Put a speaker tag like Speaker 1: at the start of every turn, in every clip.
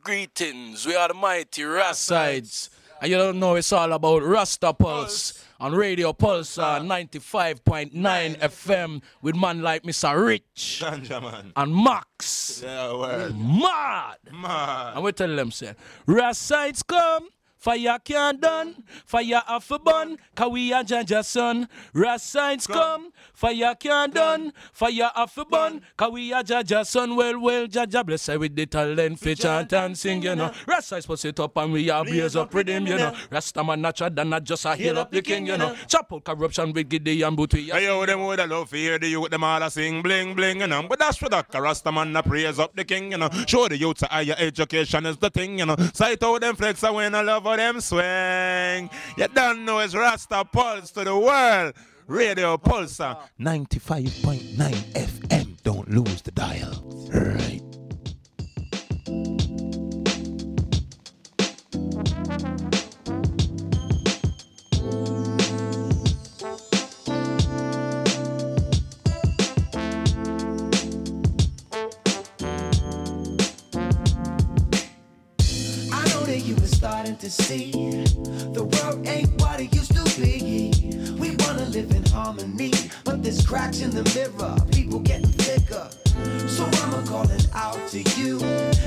Speaker 1: greetings. We are the mighty Rassides. And you don't know it's all about Rasta Pulse on Radio Pulse uh, 95.9 FM with man like Mr. Rich
Speaker 2: Ganja
Speaker 1: and Max.
Speaker 2: Yeah, word.
Speaker 1: Mad.
Speaker 2: Man.
Speaker 1: And we tell them, say, Rassides come. Fire can't done, fire off a bun, cause we are Jah Jah son. Rassides come, fire can't done, fire off a bun, cause we are Jah Jah son. Well, well, Jah Jah bless her with the talent, for chant and sing, you know. Rassides push it up and we are blaze up with him, you know. Rasta man natural than not just a heal up the king, you know. Chop out corruption with Gideon, but we
Speaker 2: Hey, yo, them would a love to hear the youth, them all a sing bling bling, you know. But that's for that, Rasta man, a praise up the king, you know. Show the youth that higher education is the thing, you know. Sight out them flex and when I love them swing. You don't know it's Rasta Pulse to the world. Radio Pulsar 95.9 FM. Don't lose the dial. Right.
Speaker 3: Starting to see the world ain't what it used to be. We wanna live in harmony, but there's cracks in the mirror, people getting thicker. So I'ma calling out to you.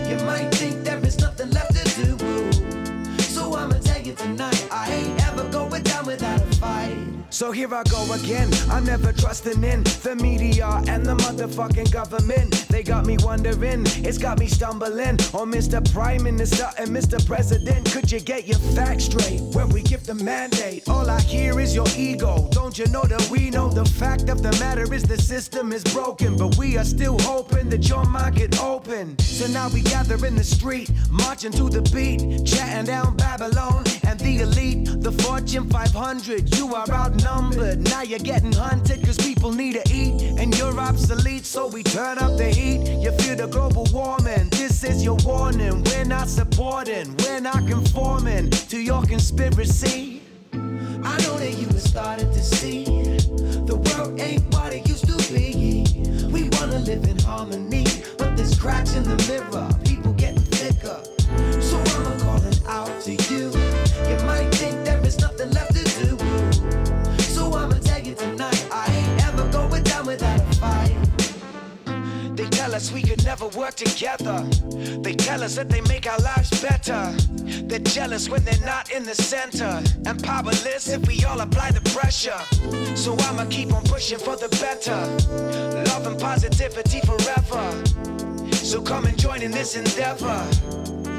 Speaker 3: You might think there is nothing left to do. So I'ma tell you tonight, I ain't ever going down without a fight.
Speaker 4: So here I go again. I'm never trusting in the media and the motherfucking government. They got me wondering, it's got me stumbling. Oh, Mr. Prime Minister and Mr. President, could you get your facts straight when we give the mandate? All I hear is your ego. Don't you know that we know the fact of the matter is the system is broken, but we are still hoping that your mind could open. So now we gather in the street, marching to the beat, chatting down Babylon and the elite, the Fortune 500. You are outnumbered. Now you're getting hunted cause people need to eat. And you're obsolete, so we turn up the heat. You feel the global warming. This is your warning. We're not supporting, we're not conforming to your conspiracy.
Speaker 3: I know that you were starting to see the world ain't what it used to be. We wanna live in harmony, but there's cracks in the mirror, people getting thicker. So I'm calling out to you. You might think there is nothing tell
Speaker 4: us we could never work together. They tell us that they make our lives better. They're jealous when they're not in the center. And powerless if we all apply the pressure. So I'ma keep on pushing for the better. Love and positivity forever. So come and join in this endeavor.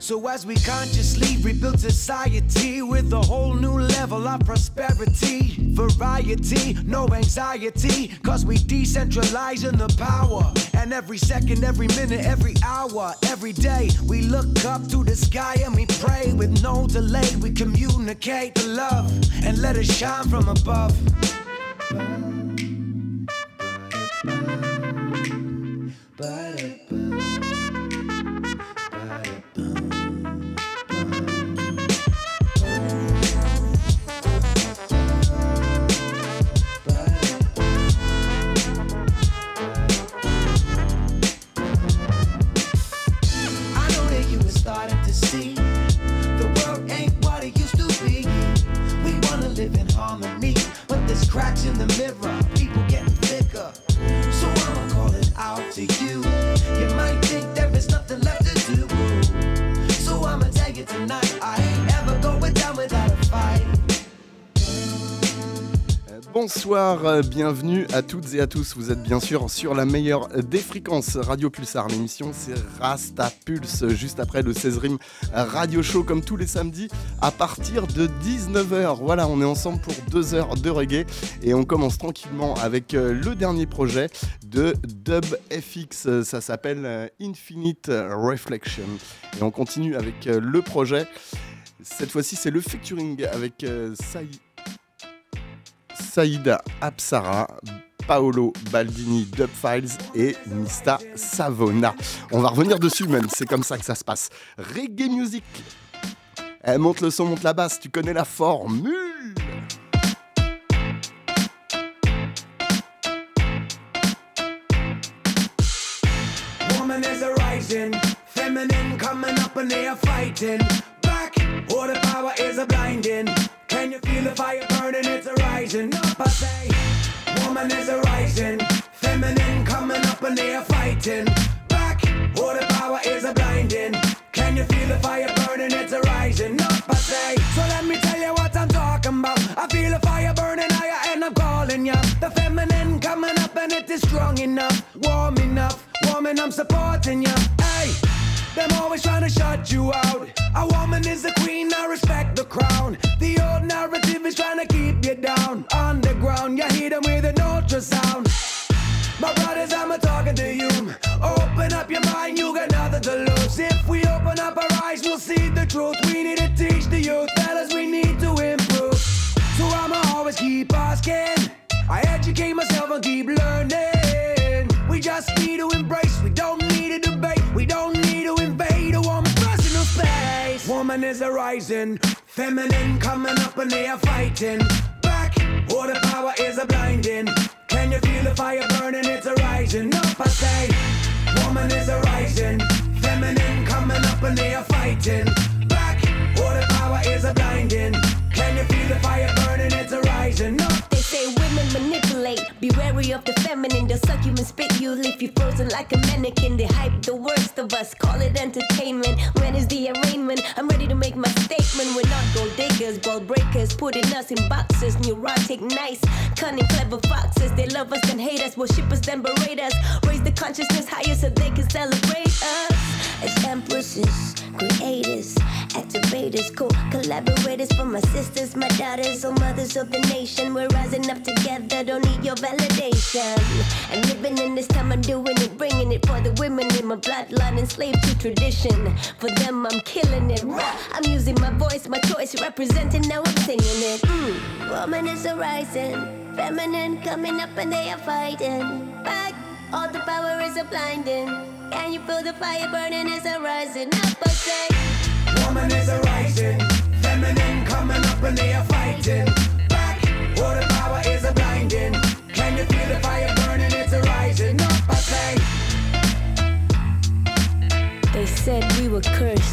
Speaker 4: So as we consciously rebuild society with a whole new level of prosperity, variety, no anxiety, cause we decentralizing the power. And every second, every minute, every hour, every day, we look up to the sky and we pray with no delay. We communicate the love and let it shine from above.
Speaker 3: I in the mirror,
Speaker 5: Bonsoir, euh, bienvenue à toutes et à tous. Vous êtes bien sûr sur la meilleure des fréquences Radio Pulsar. L'émission c'est Rasta Pulse, juste après le 16 Rim Radio Show, comme tous les samedis, à partir de 19h. Voilà, on est ensemble pour deux heures de reggae et on commence tranquillement avec euh, le dernier projet de Dub FX. Ça s'appelle euh, Infinite Reflection. Et on continue avec le projet. Cette fois-ci, c'est le featuring avec euh, Saï. Saïda Apsara, Paolo Baldini, Dub Files et Mista Savona. On va revenir dessus même, c'est comme ça que ça se passe. Reggae Music. Eh, monte le son, monte la basse, tu connais la formule.
Speaker 4: Feminine coming up and they are fighting. Back, all power is a blinding. Can you feel the fire burning? It's a rising up, I say. Woman is a rising. Feminine coming up and they are fighting. Back, all the power is a blinding. Can you feel the fire burning? It's a rising up, I say. So let me tell you what I'm talking about. I feel the fire burning higher and I'm calling ya. The feminine coming up and it is strong enough, warm enough, warm and I'm supporting ya. Hey. Them always trying to shut you out. A woman is a queen, I respect the crown. The old narrative is trying to keep you down. Underground, you hear them with an ultrasound. My brothers, I'm a talking to you. Open up your mind, you got nothing to lose. If we open up our eyes, we'll see the truth. We need to teach the youth, fellas, we need to improve. So I'ma always keep asking. I educate myself and keep learning. We just need to embrace, we don't Woman is a rising, feminine coming up and they are fighting. Back, the power is a blinding. Can you feel the fire burning? It's a rising up, I say. Woman is a rising, feminine coming up and they are fighting. Back, the power is a blinding. Can you feel the fire burning?
Speaker 6: Manipulate. Be wary of the feminine. They'll suck you and spit you, leave you frozen like a mannequin. They hype the worst of us, call it entertainment. When is the arraignment? I'm ready to make my statement. We're not gold diggers, ball breakers, putting us in boxes. Neurotic, nice, cunning, clever foxes. They love us and hate us, worship us then berate us. Raise the consciousness higher so they can celebrate us. As empresses, creators, activators, co collaborators for my sisters, my daughters, or mothers of the nation. We're rising up together, don't need your validation. And living in this time, I'm doing it, bringing it for the women in my bloodline, enslaved to tradition. For them, I'm killing it. I'm using my voice, my choice, representing, now I'm singing it. Mm. Woman is a rising, feminine coming up, and they are fighting back. All the power is a blinding. Can you feel the fire burning? It's a rising up, I say.
Speaker 4: Woman is a rising, feminine coming up and they are fighting. Back, the power is a blinding. Can you feel the fire burning? It's a rising up, I say.
Speaker 6: They said we were cursed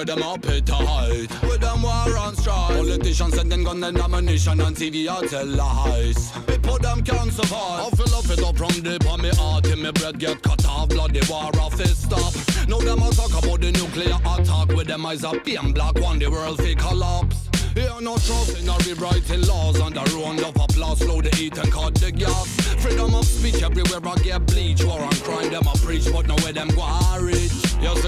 Speaker 7: for
Speaker 8: them appetite. With them war on strike. Politicians sending gun and ammunition and TV or tell lies. People them can't survive. I feel off it up from deep on me heart. In me bread get cut off. Bloody war off stop. Now them all talk about the nuclear attack. With them eyes up being black. when the world fi collapse. Here no trust in our rewriting laws On the round of applause, slow the heat and cut the gas Freedom of speech everywhere I get bleach War on crime, them I preach But now where them go I reach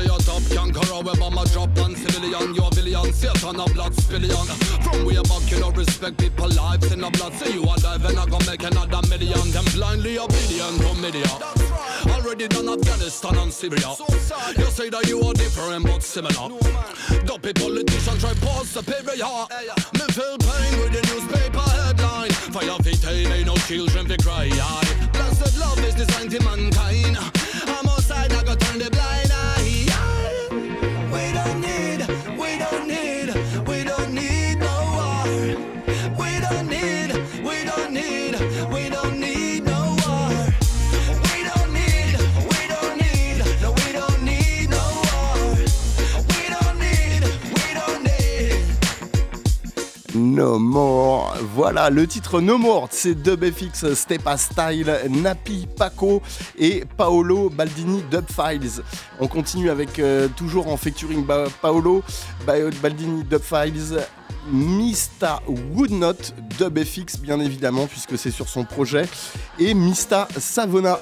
Speaker 8: ville jag top kan Karawe my drop on civilian? Your viljan ser att han har blivit spillian From way back you know respect people lives in a blood. Say you alive and I gon' make another million. Them blindly obedient to media. Already done Afghanistan and Syria. You say that you are different but similar. Dopey politician try pause superior. Me feel pain with the newspaper headline. Fire fi tame, no children to cry Blessed love is designed to mankind.
Speaker 4: Voilà, le titre No More, c'est DubFX, Stepa Style, Napi Paco et Paolo Baldini Dub Files. On continue avec euh, toujours en featuring Paolo Baldini Dub Files, Mista Woodnot, DubFX bien évidemment puisque c'est sur son projet, et Mista Savona.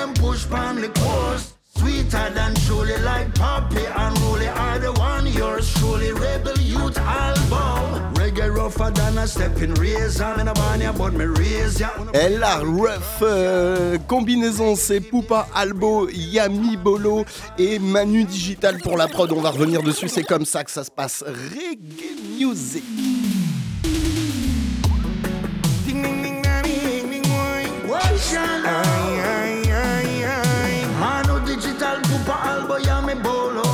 Speaker 9: Them push pan the course. Sweeter than truly, like Poppy and Rolly are the one yours truly. Rebel Youth album. Reggae rougher than a stepping razor. I'm in a barnyard, but me raise ya.
Speaker 5: Et la rough euh, combinaison, c'est Poupa Albo, Yami Bolo et Manu Digital pour la prod. On va revenir dessus, c'est comme ça que ça se passe. Reggae Music.
Speaker 9: Ding ding ding ding ding ding digital Puppa Albo ya me bolo.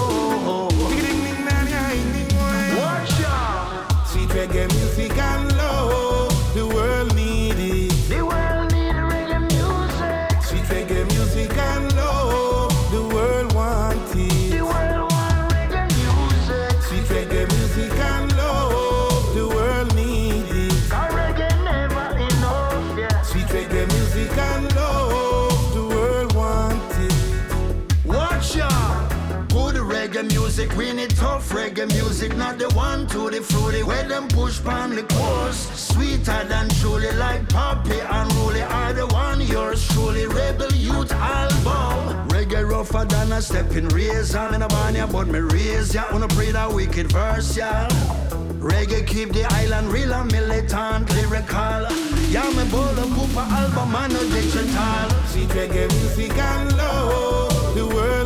Speaker 10: Reggae music,
Speaker 9: not the one to the fruity. Where them push pan the course. Sweeter than truly, like Poppy and Rolly are the one yours truly. Rebel Youth album. Reggae rougher than a stepping razor. I'm in a barnyard, but me raise ya. Wanna pray that wicked verse, yeah. Reggae keep the island real and militant, lyrical. Yeah, me bowl of Poopa album and no digital.
Speaker 10: Sweet reggae music and love, the world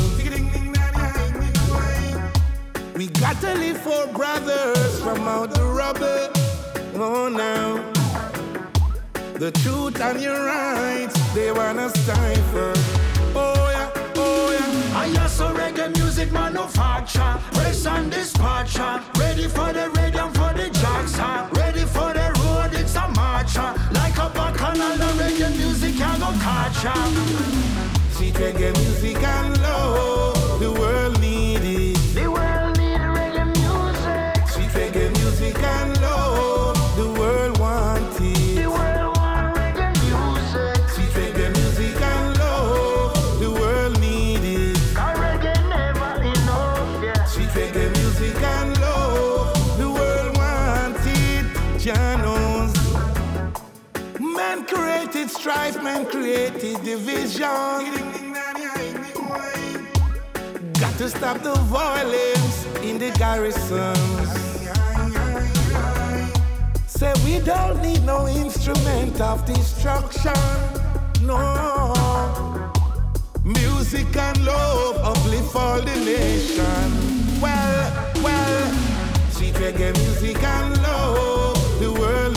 Speaker 10: We got to live for brothers from out the rubble. Oh, now. The truth and your rights, they wanna stifle. Oh yeah, oh yeah.
Speaker 9: I hear so reggae music manufacture. Press and dispatcher. Ready for the radium for the jackson. Ready for the road, it's a marcher. Like a bacchanal, the reggae music can go catch.
Speaker 10: Sweet reggae music and love, strife, man created division. Got to stop the violence in the garrisons. Say we don't need no instrument of destruction. No. Music and love uplift all the nation. Well, well, sweet reggae music and love, the world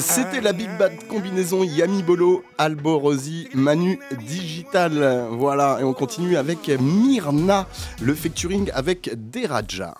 Speaker 5: C'était la Big Bad combinaison Yami Bolo, Albo Rosi, Manu Digital. Voilà, et on continue avec Myrna, le featuring avec Deraja.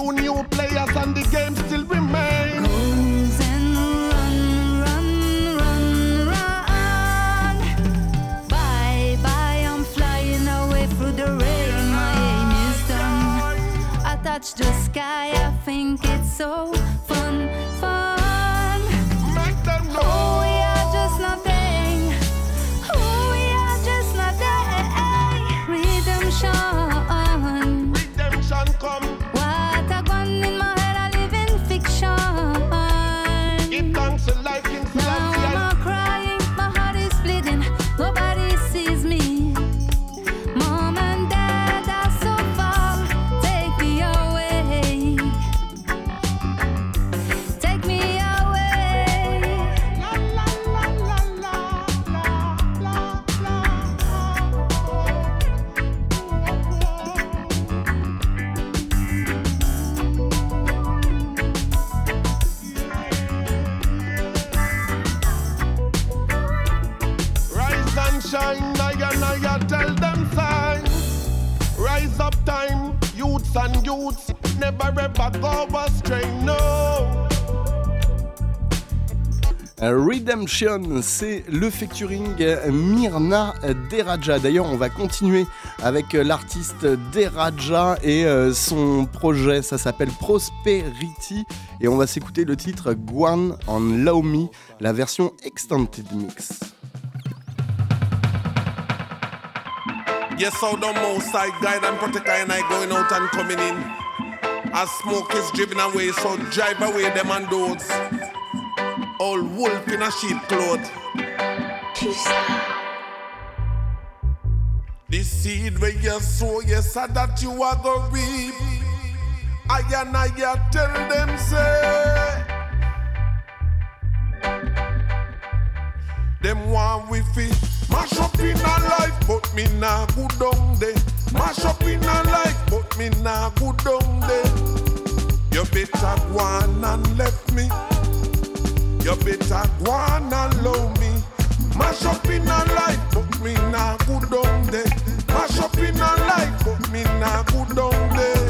Speaker 11: Few new players and the game still remain.
Speaker 12: Goes and run, run, run, run. Bye, bye, I'm flying away through the rain. My aim is done. I touch the sky, I think it's so
Speaker 11: no.
Speaker 5: Redemption, c'est le featuring Myrna Deraja. D'ailleurs, on va continuer avec l'artiste Deraja et euh, son projet. Ça s'appelle Prosperity. Et on va s'écouter le titre Guan on Me, la version Extended Mix.
Speaker 13: Yes, so the most I guide and protect I and I going out and coming in. As smoke is driven away, so drive away them and those. All wolf in a sheep cloth. The seed where you sow, yes, and that you are gonna reap. I and I tell them say. Them want we fi mash up in a life, but me nah go down there. Mash up in a life, but me nah go down there. You better go on and left me. You better go on and love me. Mash up in a life, but me nah go down there. Mash up in a life, but me nah go down there.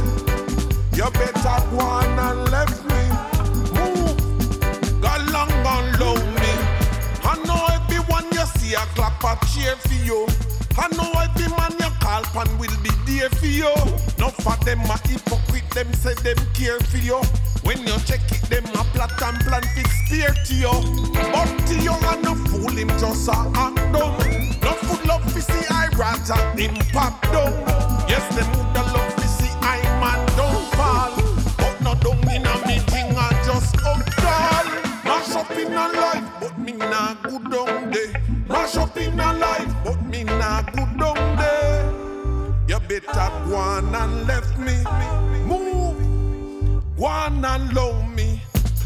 Speaker 13: You better go on and left me. See a clap a cheer for you. I know every man you call pan will be there for you. Not for them a hypocrite, them say them care for you. When you check it, them a plot and plan to spear to you. But to you and no fool him just a act dumb. No food love to see I rather him pop down. Yes, them would love to see I man don't fall. But no down in a up in a life, but me nah good down there. Mash up in a life, but me nah good down there. You better go on and left me. Move, go on and love me.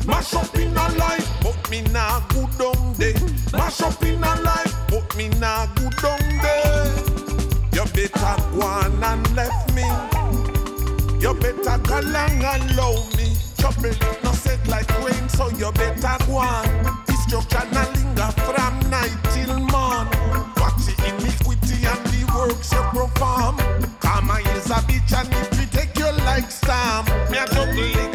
Speaker 13: Mash up in a life, but me nah good down there. Mash up in a life, but me nah good down there. You better go on and left me. You better go along and love me. Trouble no set like rain, so you better go on. Destruction a linger from night till morn. Watch the iniquity and the works you perform. Karma is a bitch and it will take you like storm. Me a juggle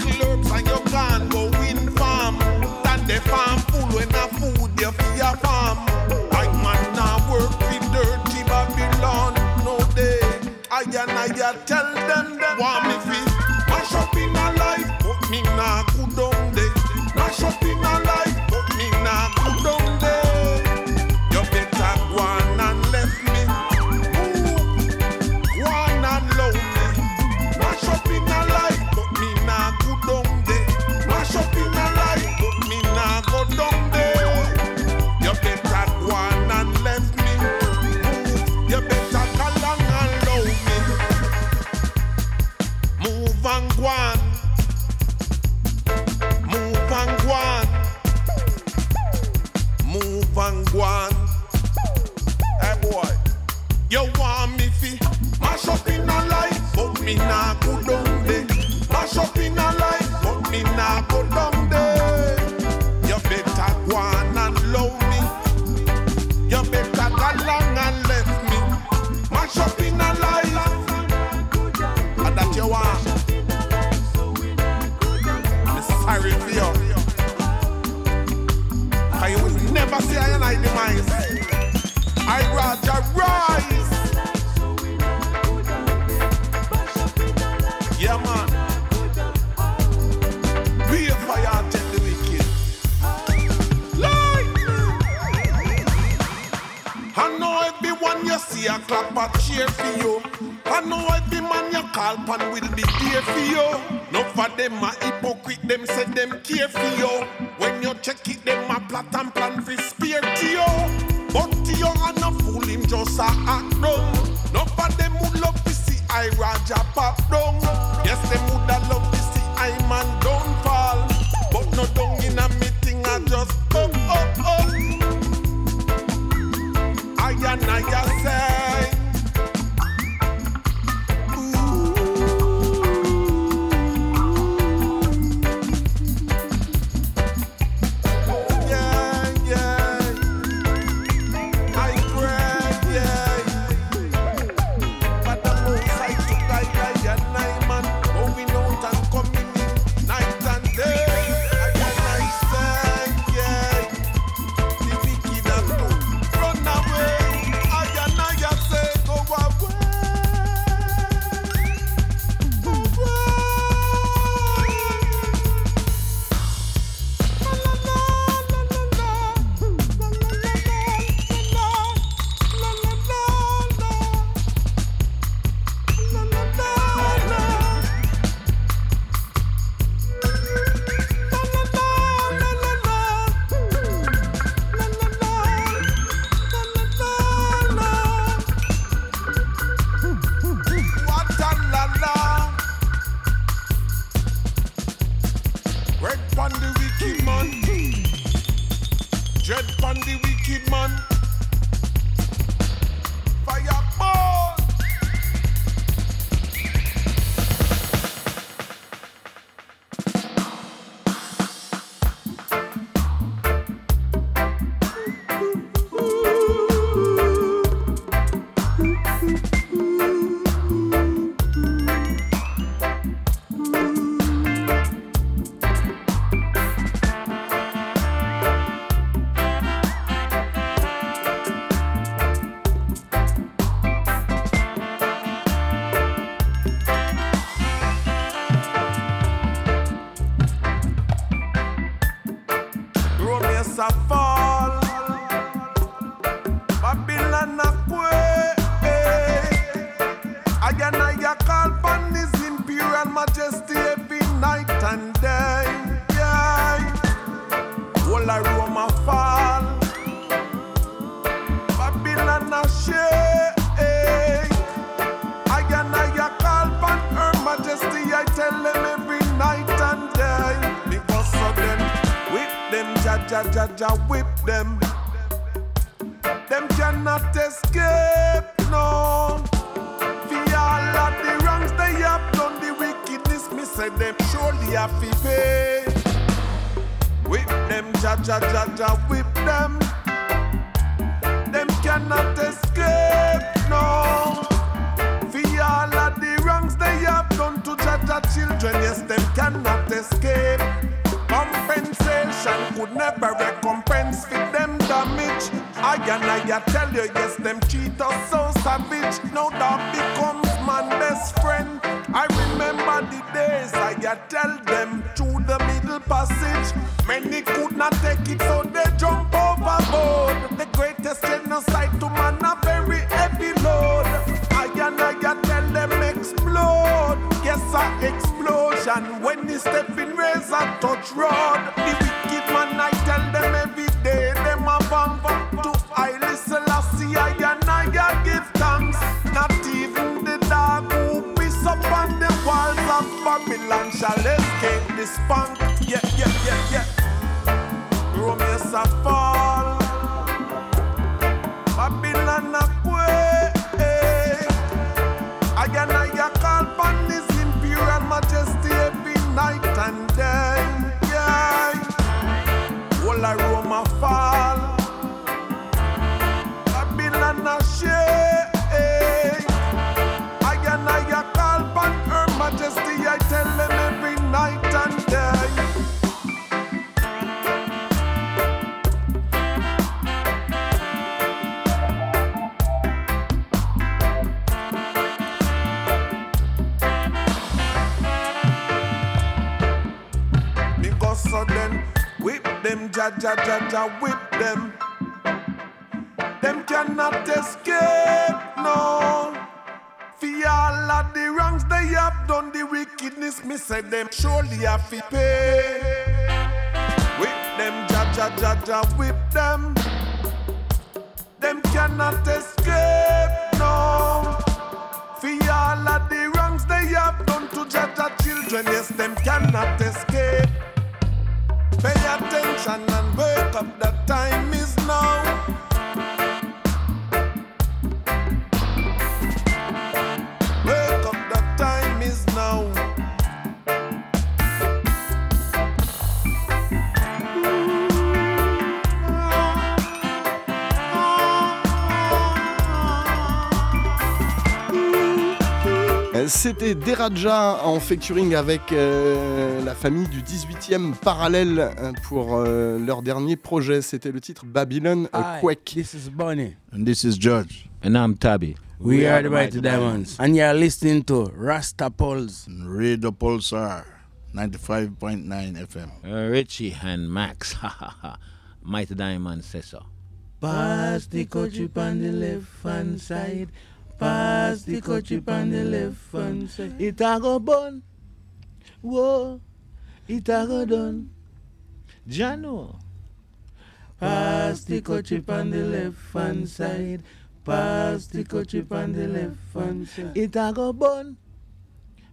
Speaker 14: ja ja ja
Speaker 5: Deraja en featuring avec euh, la famille du 18e parallèle euh, pour euh, leur dernier projet. C'était le titre Babylon a Quake.
Speaker 4: This is Bonnie.
Speaker 15: And this is George.
Speaker 16: And I'm Tabby.
Speaker 4: We, are the Mighty Diamonds. And you're listening to Rasta Pulse.
Speaker 15: Radio Pulsar 95.9 FM.
Speaker 16: Uh, Richie and Max. Mighty Diamond says so.
Speaker 4: Pass the coach on the left hand side. Pass the kouchie on the left hand side. It a go bun. Whoa. It a go done. Jano. Pass the kouchie on the left hand side. Pass the kouchie on the left hand side. It a go bun.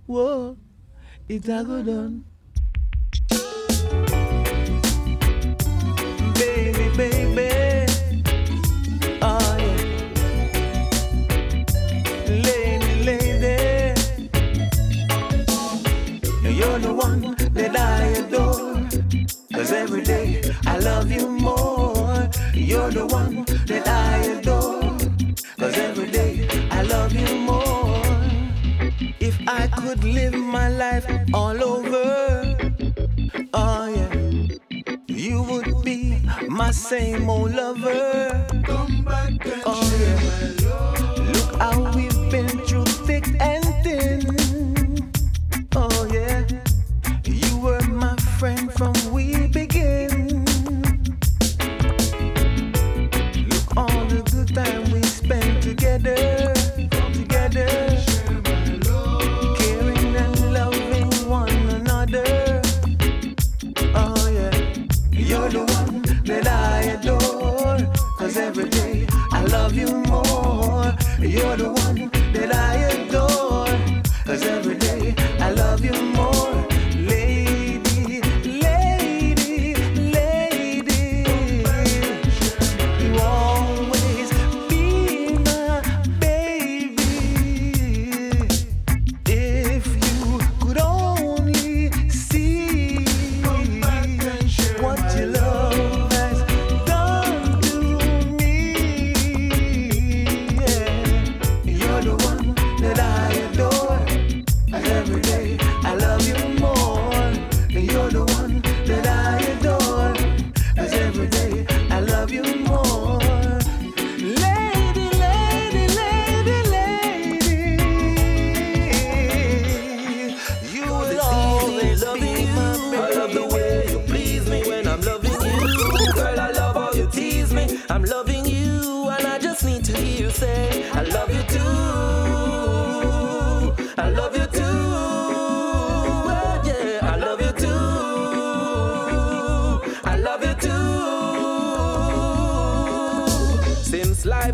Speaker 4: Whoa. It a go done. One that I adore. Cause every day I love you more. You're the one that I adore. Cause every day I love you more. If I could live my life all over, oh yeah, you would be my same old lover. Come back and oh yeah, look how we've been through thick and thin. Friend from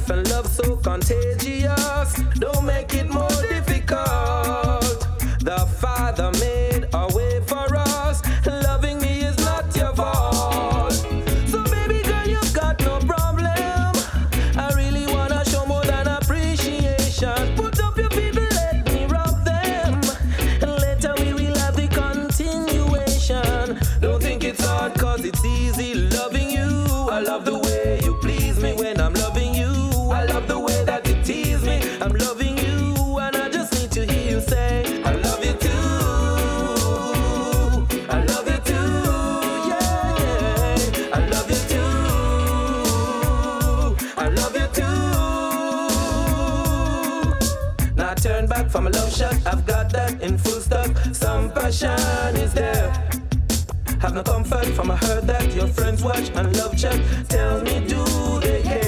Speaker 17: life and love so contagious, don't make it more For my love shot, I've got that in full stock. Some passion is there. Have no comfort from a heard that your friends watch and love chat. Tell me, do they care?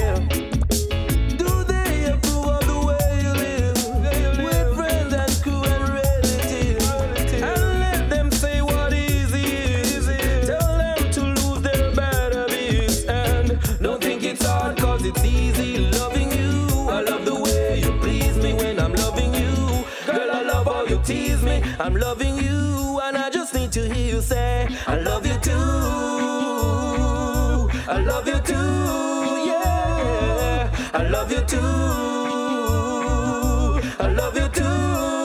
Speaker 17: I'm loving you, and I just need to hear you say, I love you too. I love you too, yeah. I love you too. I love you too.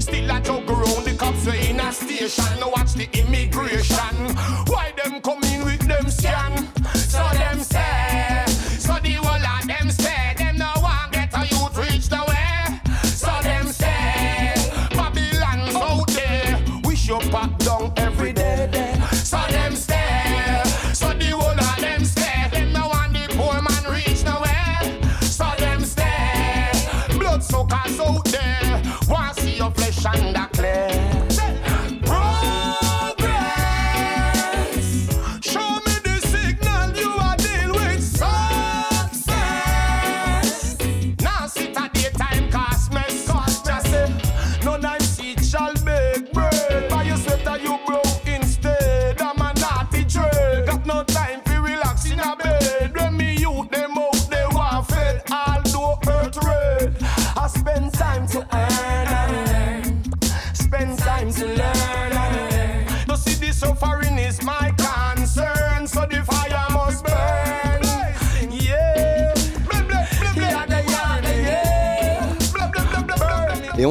Speaker 14: Still I jog around the cops were in a station.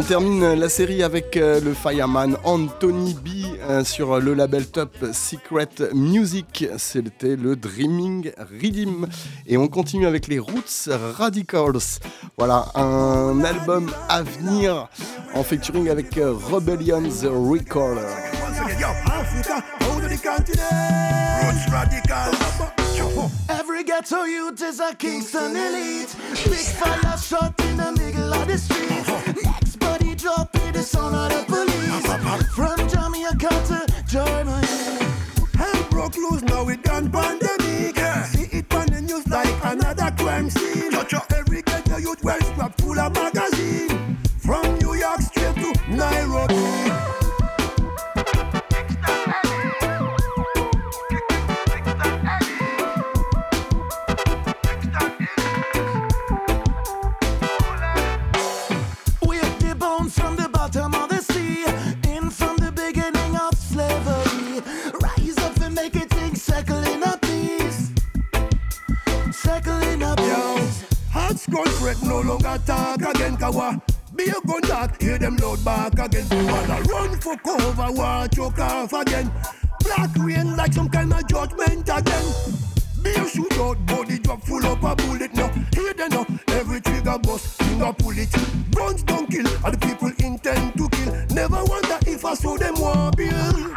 Speaker 5: termine la série avec euh, le fireman Anthony B euh, sur le label Top Secret Music. C'était le Dreaming Redeem. Et on continue avec les Roots Radicals. Voilà, un album à venir en featuring avec euh, Rebellion's Recorder.
Speaker 10: Every a Kingston elite. Big fire shot in the middle of the street. drop in the sound of the police. From Jamaica to Germany.
Speaker 18: Hell broke loose now
Speaker 15: we done pandemic. Yeah. See it on the news like another crime scene. Cha-cha. Every ghetto youth well strapped full of magazine. From New York straight to
Speaker 18: Nairobi. Skull fret no longer talk again kawa. Be a gun talk, hear them loud back again. Wanna run for cover, war choke off again. Black rain like some kind of judgment again. Be a shootout, body drop full up a bullet now. Hear them now, every trigger bust, finger pull it. Guns don't kill, and the people intend to kill. Never wonder if I saw them war bill.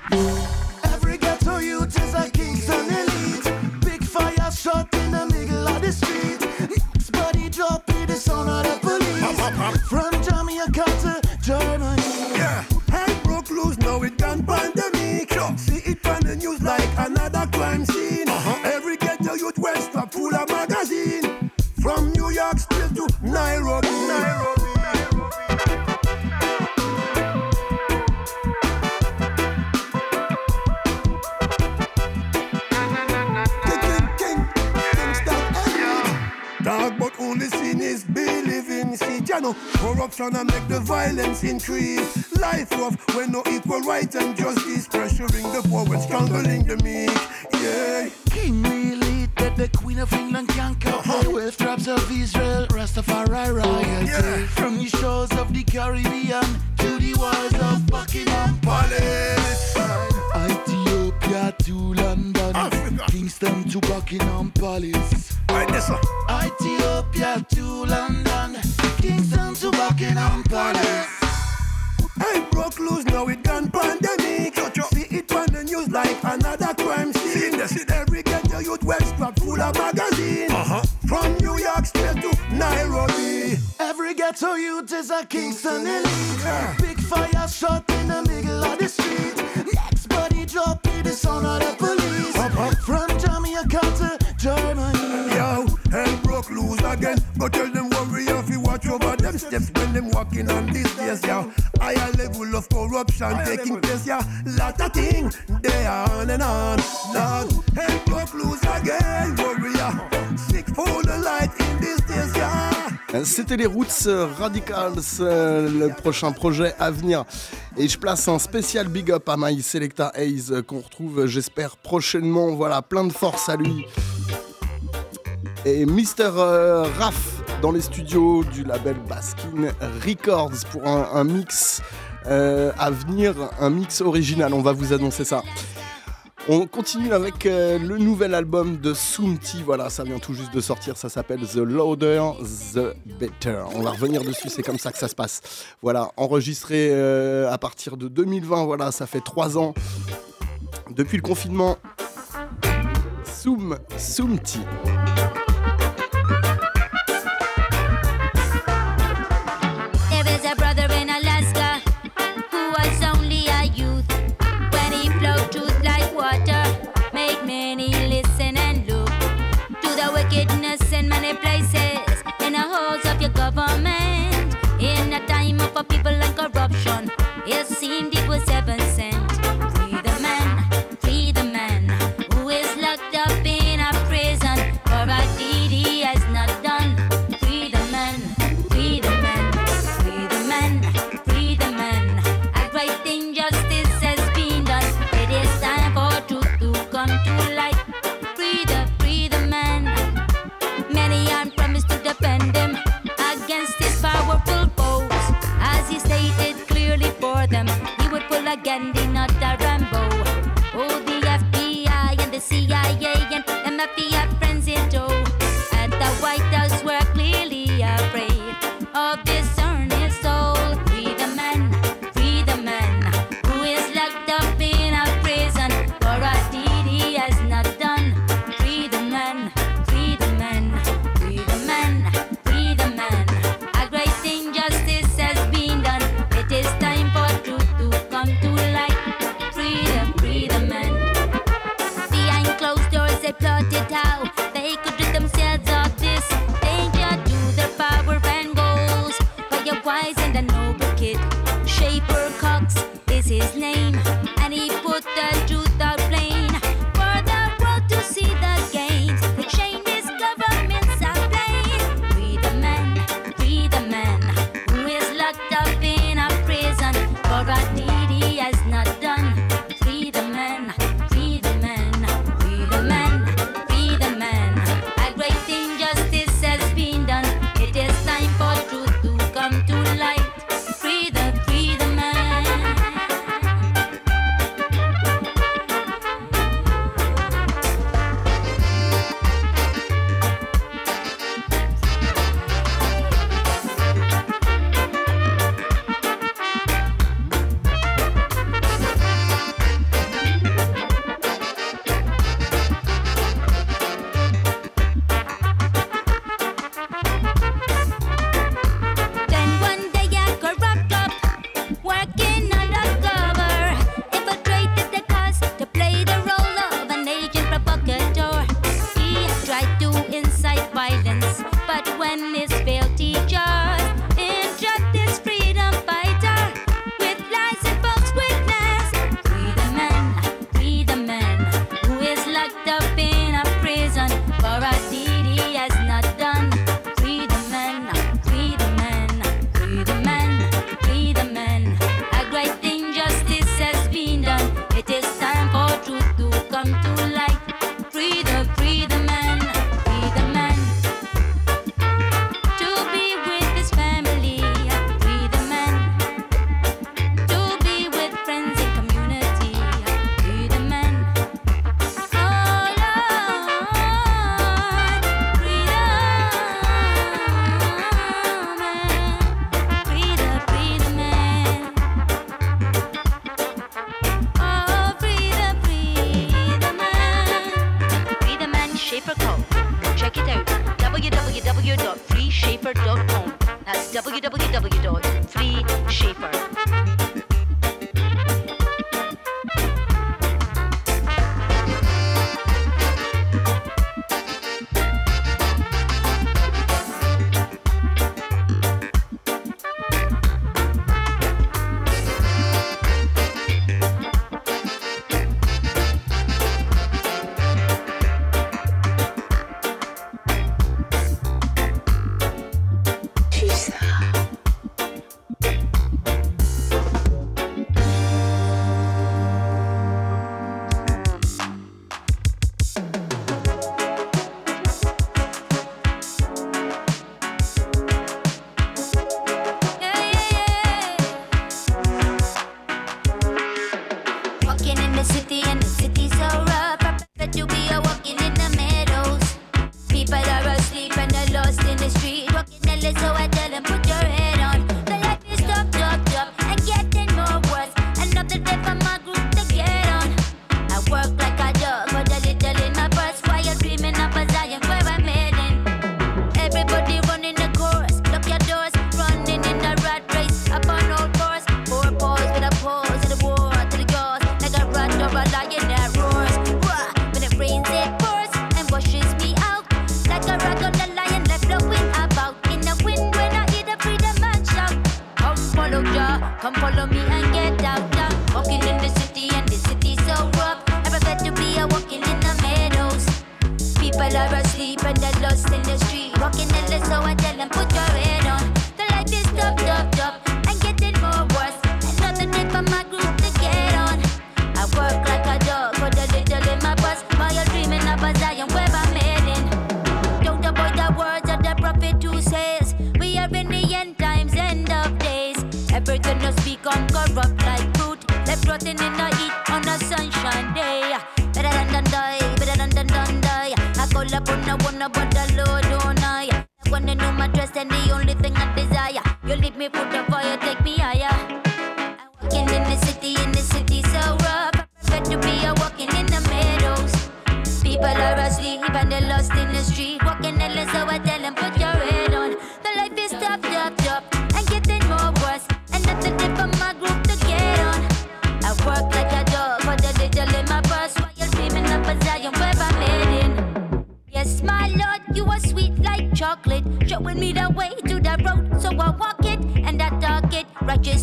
Speaker 15: Every ghetto youth is a Kingston elite. Big fire shot
Speaker 18: is believing. See, Jano, corruption and make the violence increase. Life rough when no equal rights and justice. Pressuring the poor and strangling the meek. Yeah.
Speaker 15: King really that the Queen of England can conquer uh-huh. with traps of Israel, Rastafari royalty. From the shores of the Caribbean to the walls of Buckingham Palace. Ethiopia to London, ah. Kingston to Buckingham Palace. Ethiopia to London, Kingston to Buckingham Palace.
Speaker 18: I broke loose, now it gone pandemic. See it on the news like another crime scene. See every ghetto youth west strap full of magazine. Uh-huh. From New York straight to Nairobi.
Speaker 15: Every ghetto youth is a Kingston elite. Big fire shot in the middle of the street. Next body drop the sound of the
Speaker 18: again. Go tell them warrior if you watch over them steps when them walking on this place, yo. Higher level of corruption taking place, yeah. Lot of thing, they are on and on. Lord, hell broke loose again, warrior. Sick for the light in this place, yeah.
Speaker 5: C'était les Roots Radicals, euh, le prochain projet à venir. Et je place un spécial big up à My Selecta Hayes euh, qu'on retrouve, j'espère, prochainement. Voilà, plein de force à lui. Et Mister euh, Raff dans les studios du label Baskin Records pour un, un mix euh, à venir, un mix original. On va vous annoncer ça. On continue avec euh, le nouvel album de Soumti. Voilà, ça vient tout juste de sortir. Ça s'appelle The Louder, The Better. On va revenir dessus. C'est comme ça que ça se passe. Voilà, enregistré euh, à partir de 2020. Voilà, ça fait trois ans depuis le confinement. Soum, Soumti.
Speaker 12: People and corruption, it seemed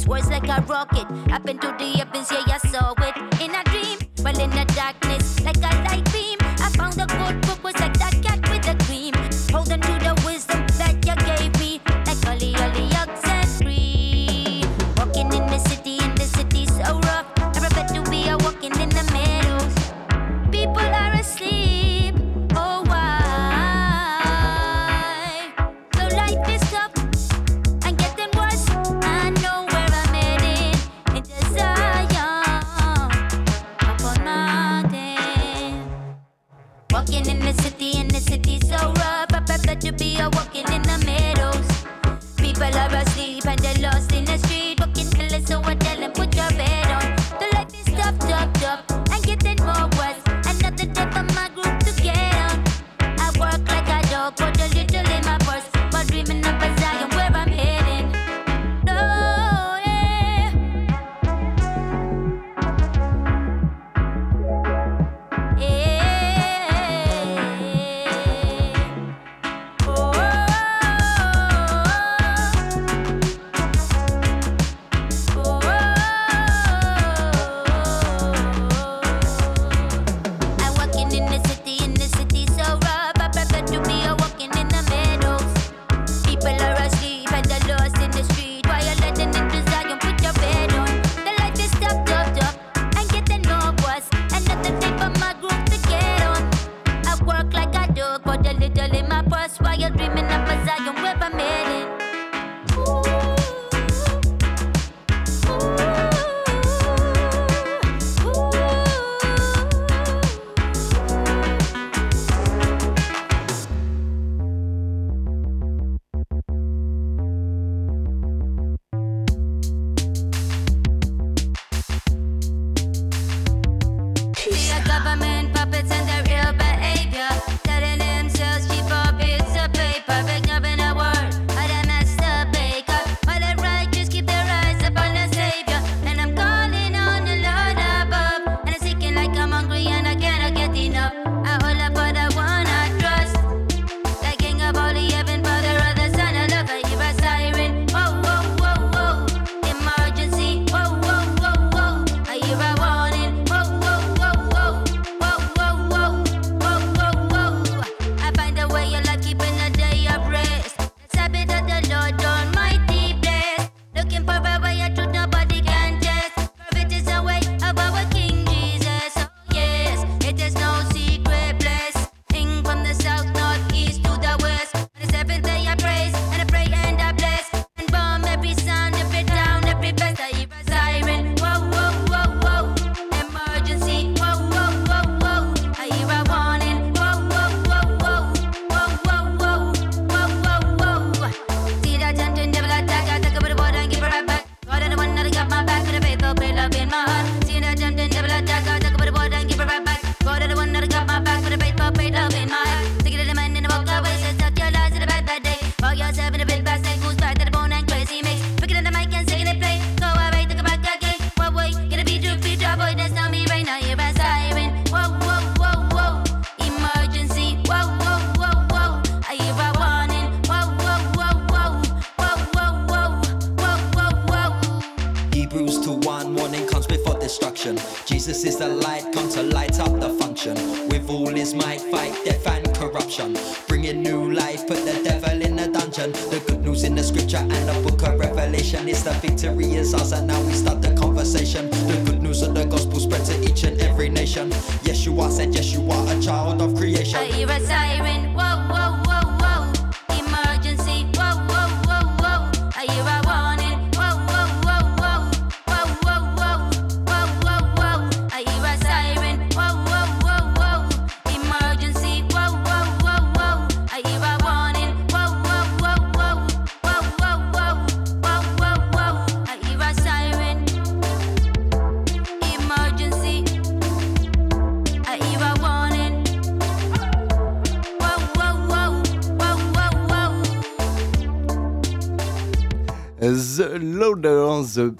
Speaker 19: words like a rocket. I've been through the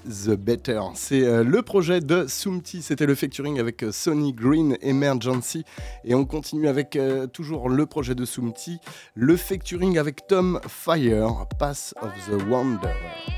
Speaker 19: the
Speaker 5: Better. C'est euh, le projet de Sumti, c'était le facturing avec euh, Sony Green Emergency. Et on continue avec euh, toujours le projet de Sumti, le featuring avec Tom Fire, Pass of the
Speaker 12: Wanderer.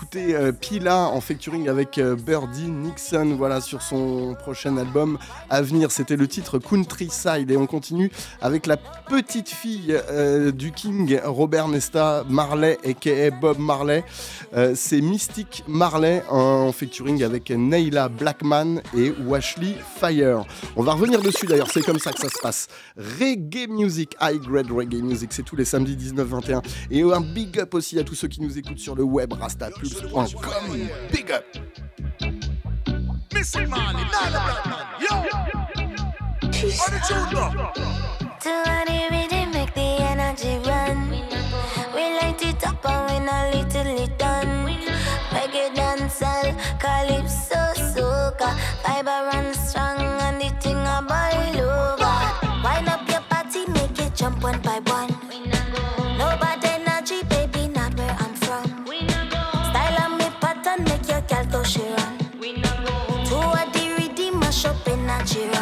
Speaker 5: écouter euh, Pila en featuring avec euh, Birdie Nixon voilà, sur son prochain album à venir. C'était le titre Countryside. Et on continue avec la petite fille euh, du King, Robert Nesta Marley, a.k.a. Bob Marley. Euh, c'est Mystic Marley en featuring avec Neila Blackman et Washley Fire. On va revenir dessus d'ailleurs, c'est comme ça que ça se passe. Reggae Music, High Grade Reggae Music, c'est tous les samedis 19-21. Et un big up aussi à tous ceux qui nous écoutent sur le web Rasta Plus News on coming. Big up.
Speaker 20: Missy Marley, Nailah Blackman, yo. On the tune,
Speaker 21: To really make the energy run.
Speaker 22: you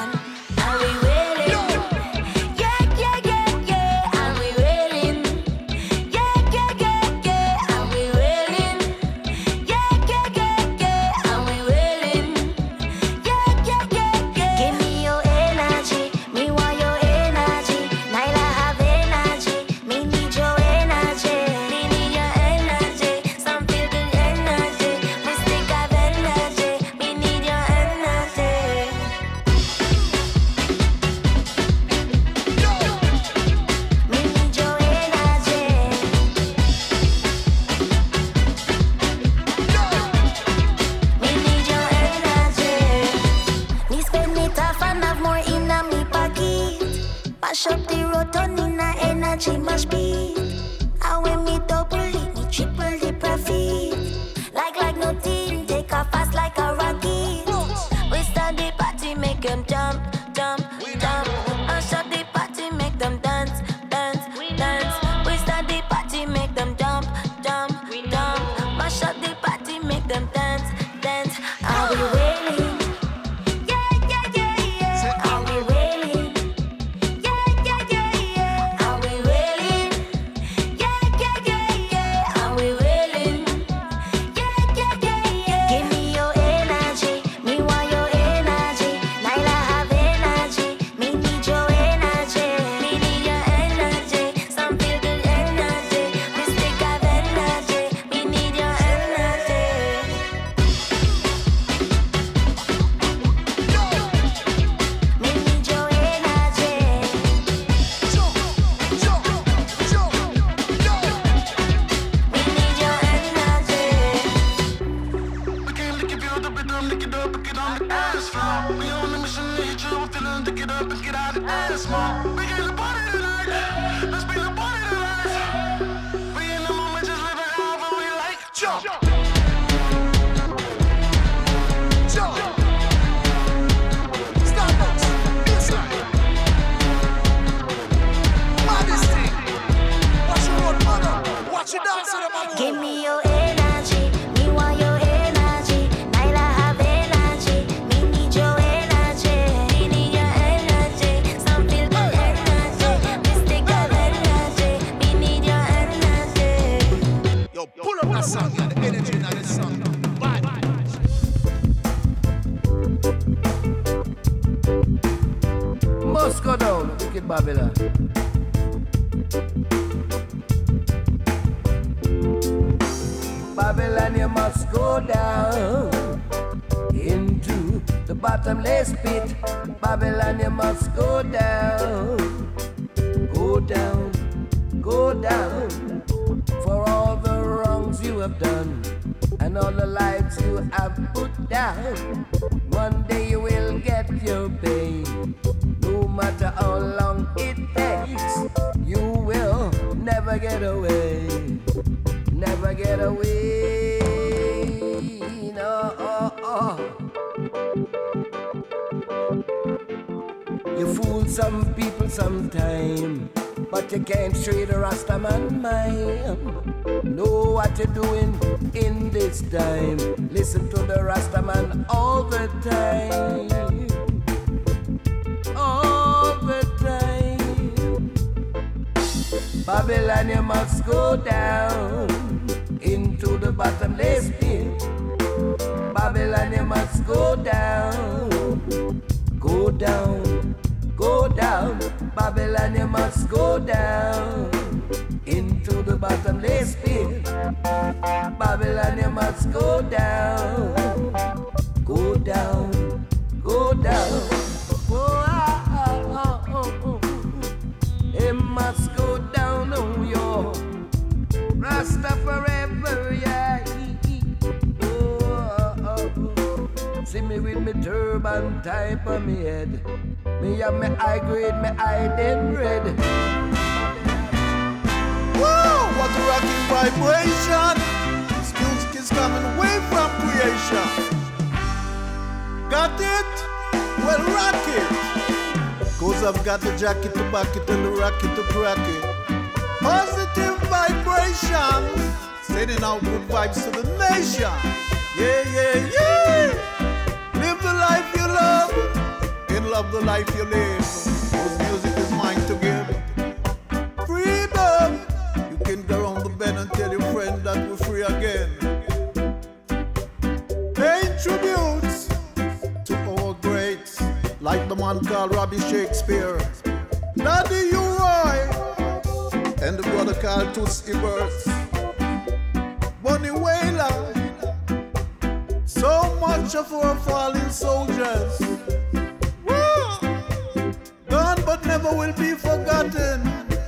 Speaker 22: never
Speaker 23: will be forgotten.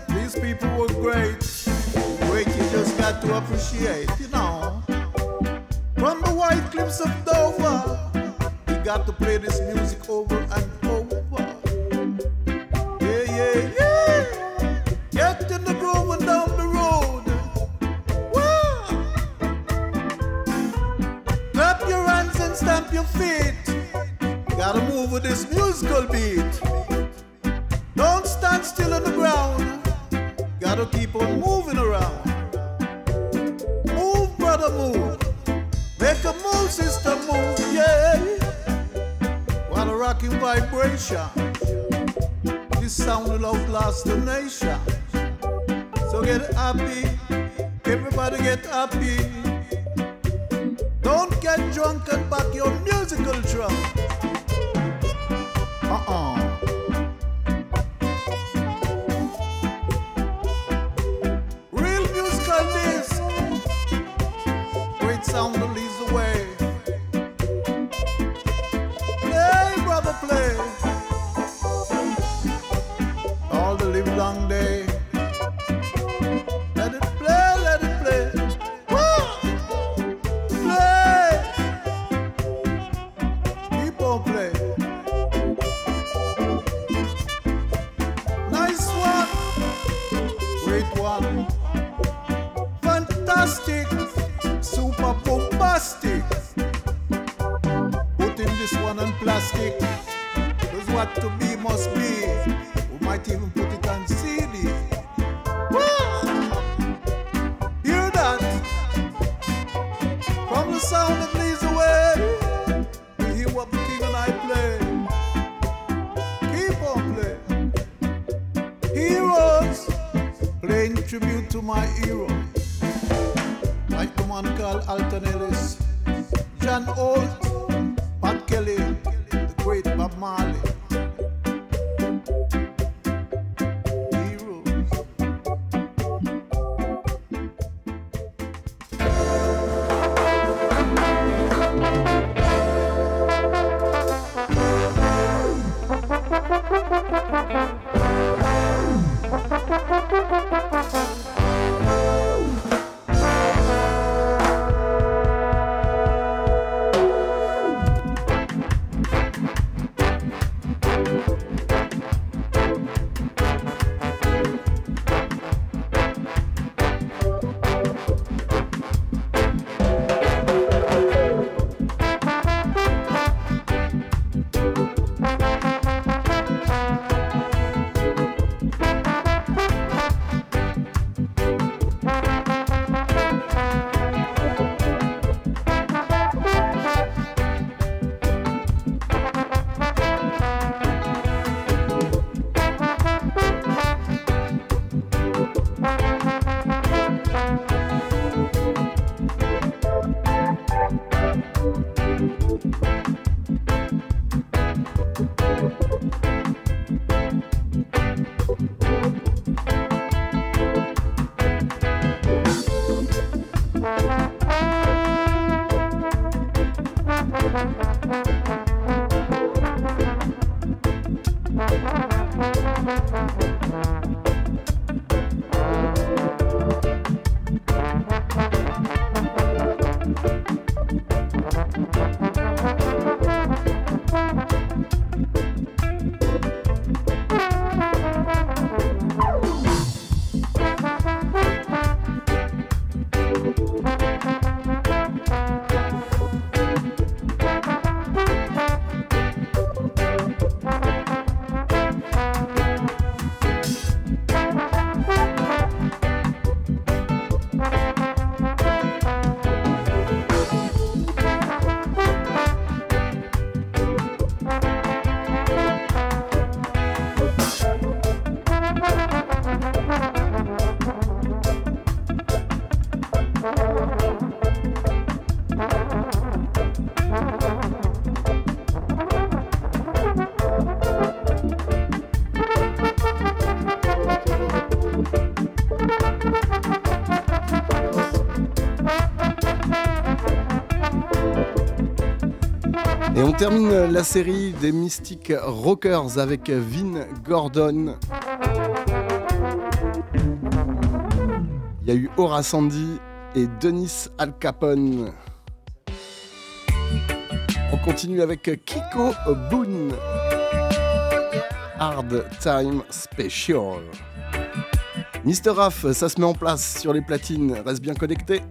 Speaker 23: These people were great, great you just got to appreciate, you know. From the white cliffs of Dover, we got to play this music over and over. Yeah, yeah, yeah. Get in the groove and down the road. Wow. Clap your hands and stamp your feet. Gotta move with this musical beat still on the ground. Gotta keep on moving around. Move, brother, move. Make a move, sister, move, yeah. What a rocking vibration. This sound will outlast the nation. So get happy. Everybody get happy. Don't get drunk and back your musical drum. Uh-uh. to my hero, like the called Alternate.
Speaker 24: Thank you. Termine la série des Mystic Rockers avec Vin Gordon. Il y a eu Aura Sandy et Denis Al Capone. On continue avec Kiko Boone. Hard Time Special. Mister Raff, ça se met en place sur les platines. Reste bien connecté.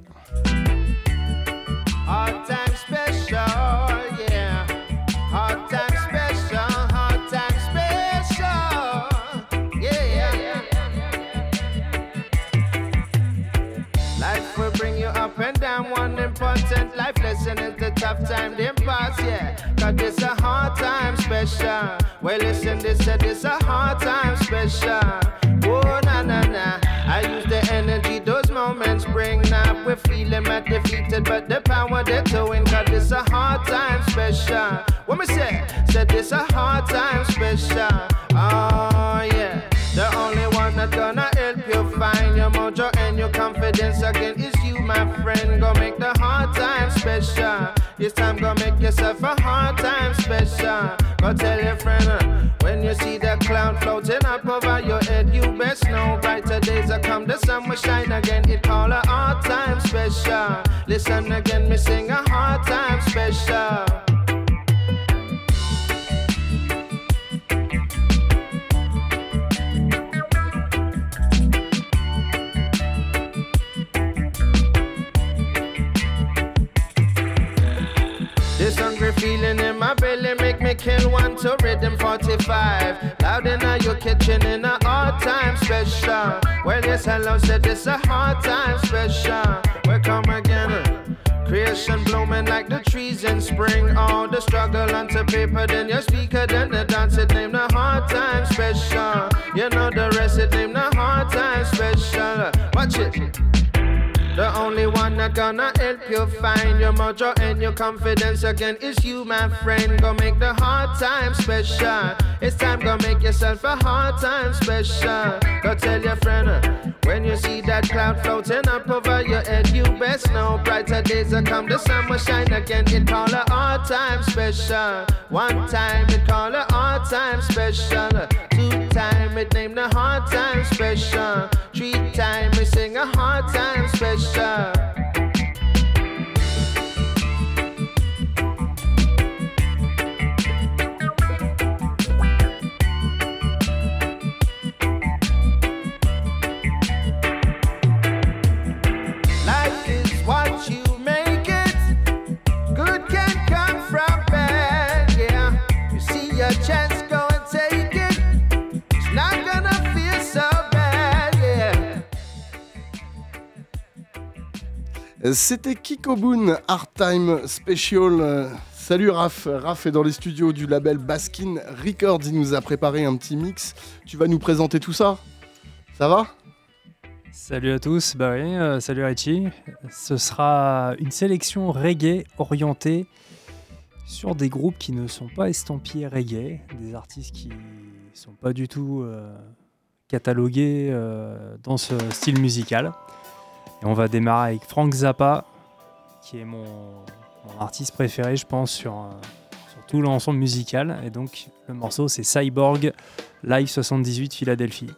Speaker 5: Your mojo and your confidence again is you, my friend. Go make the hard time special. It's time go make yourself a hard time special. Go tell your friend uh, when you see that cloud floating up over your head, you best know brighter days are come. The sun will shine again. It call a hard time special. One time it call a hard time special.
Speaker 24: C'était Kiko Boone, Hard Time Special. Salut Raph, Raph est dans les studios du label Baskin Records, il nous a préparé un petit mix. Tu vas nous présenter tout ça? Ça va?
Speaker 25: Salut à tous, bah oui, euh, salut Richie. Ce sera une sélection reggae orientée sur des groupes qui ne sont pas estampillés reggae, des artistes qui sont pas du tout euh, catalogués euh, dans ce style musical. Et on va démarrer avec Frank Zappa, qui est mon, artiste préféré, je pense, sur, euh, sur tout l'ensemble musical. Et donc le morceau c'est Cyborg Live 78 Philadelphie.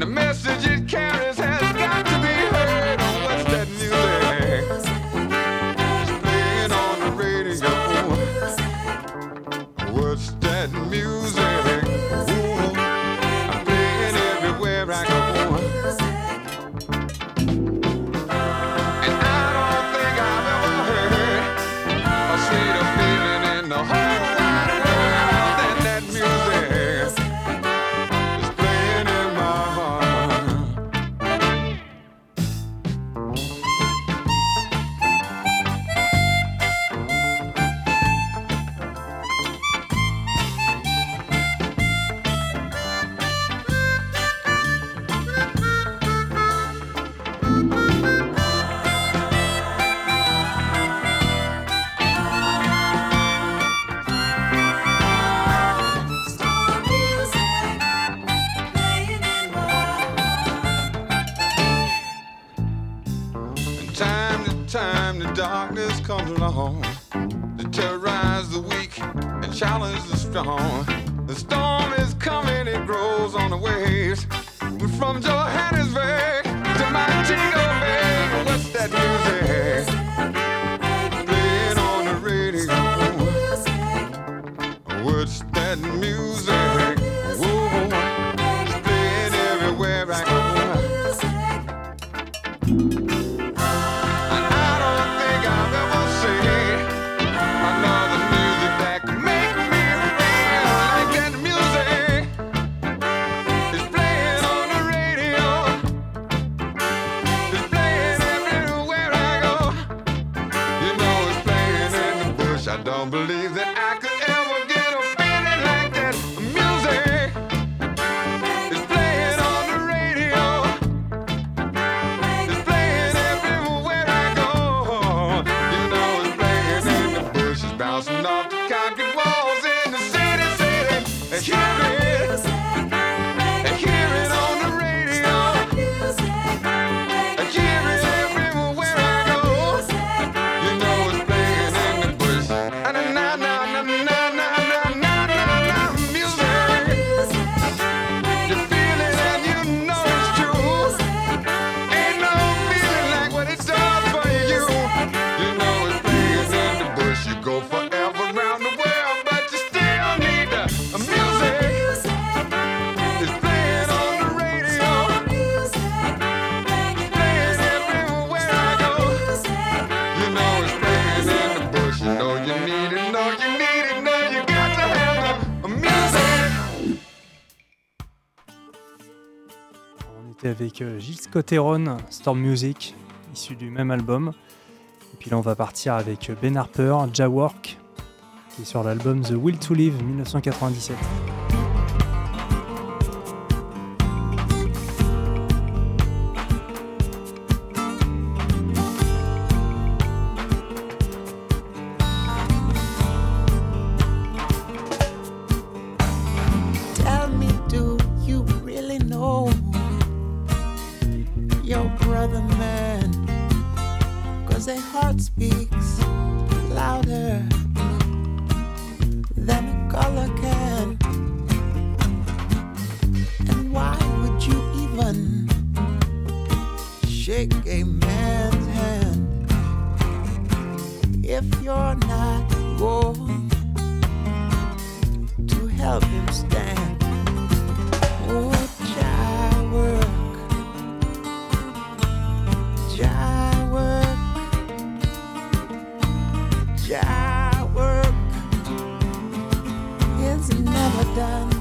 Speaker 26: the
Speaker 27: message.
Speaker 25: Euh, Gilles Scotteron, Storm Music, issu du même album. Et puis là, on va partir avec euh, Ben Harper, Jawork, qui est sur l'album The Will to Live 1997.
Speaker 4: Shake a man's hand if you're not going to help him stand? Oh, Jah work, Jah work, Jah work is never done.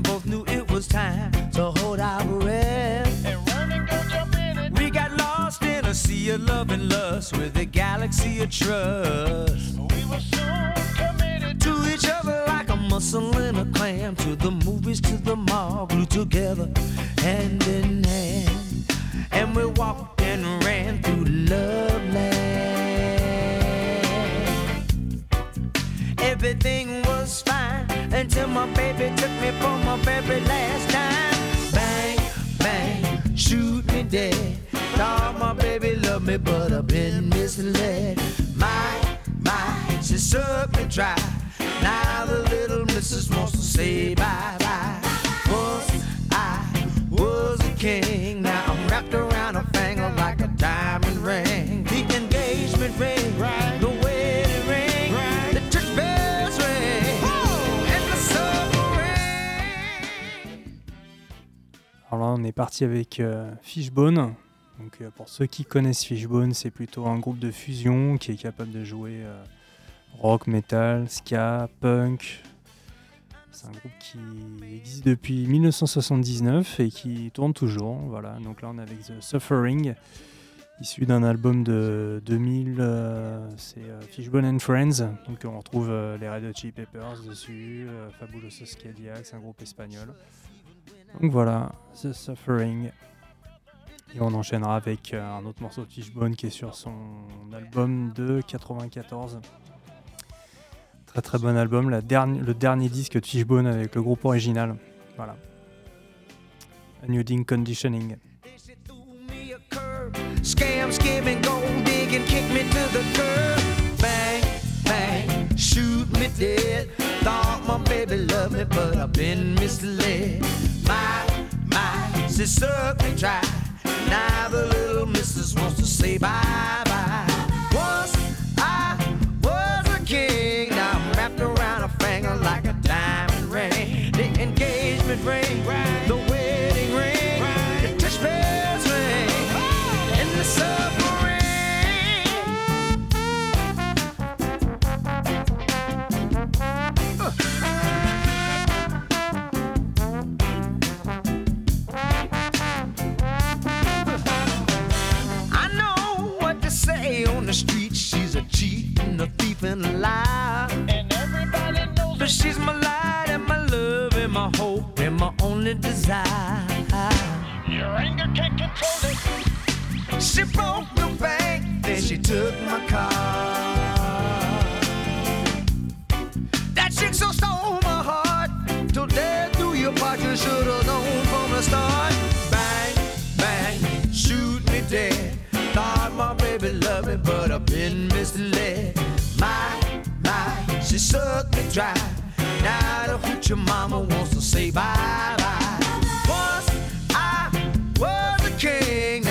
Speaker 4: And
Speaker 25: both knew it was time to hold our breath. and run and go jumping We got lost in a sea of love and lust with a galaxy of trust. We were so committed to each other like a mussel and a clam. To the movies, to the mall, glued together, hand in hand. And we walked and ran through love land. Everything until my baby took me for my very last time. Bang, bang, shoot me dead. Thought my baby loved me, but I've been misled. My, my, she sucked me dry. Now the little missus wants to say bye bye. Was I was a king? Now I'm wrapped around her finger like a diamond ring. The engagement ring, the Alors là, on est parti avec euh, Fishbone. Donc, euh, pour ceux qui connaissent Fishbone, c'est plutôt un groupe de fusion qui est capable de jouer euh, rock, metal, ska, punk. C'est un groupe qui existe depuis 1979 et qui tourne toujours. Voilà. Donc là, on est avec The Suffering, issu d'un album de 2000. euh, c'est Fishbone and Friends. Donc on retrouve les Red Hot Chili Peppers dessus, Fabulosos Cadillacs, un groupe espagnol. Donc voilà, The Suffering. Et on enchaînera avec euh, un autre morceau de Fishbone qui est sur son album de 94. Très très bon album, le dernier disque de Fishbone avec le groupe original. Voilà. Unusing Conditioning.
Speaker 28: Scam, skimming, gold digging, kick me to the curb. Shoot me dead. Thought my baby loved me, but I've been misled. My, my, she me dry. Now the little missus wants to say bye bye. Once I was a king, now I'm wrapped around a finger like a diamond ring. The engagement ring, and a thief and a liar. And everybody knows But she's my light and my love and my hope and my only desire. Your anger can't control it. She broke the bank, then she took my car. That chick so sucked me dry. Now the hoochie mama wants to say bye bye. Once I was a king,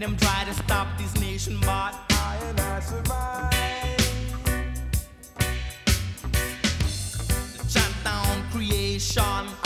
Speaker 10: Them try
Speaker 29: to stop this nation, but
Speaker 10: I and I
Speaker 29: survive. the chant down creation.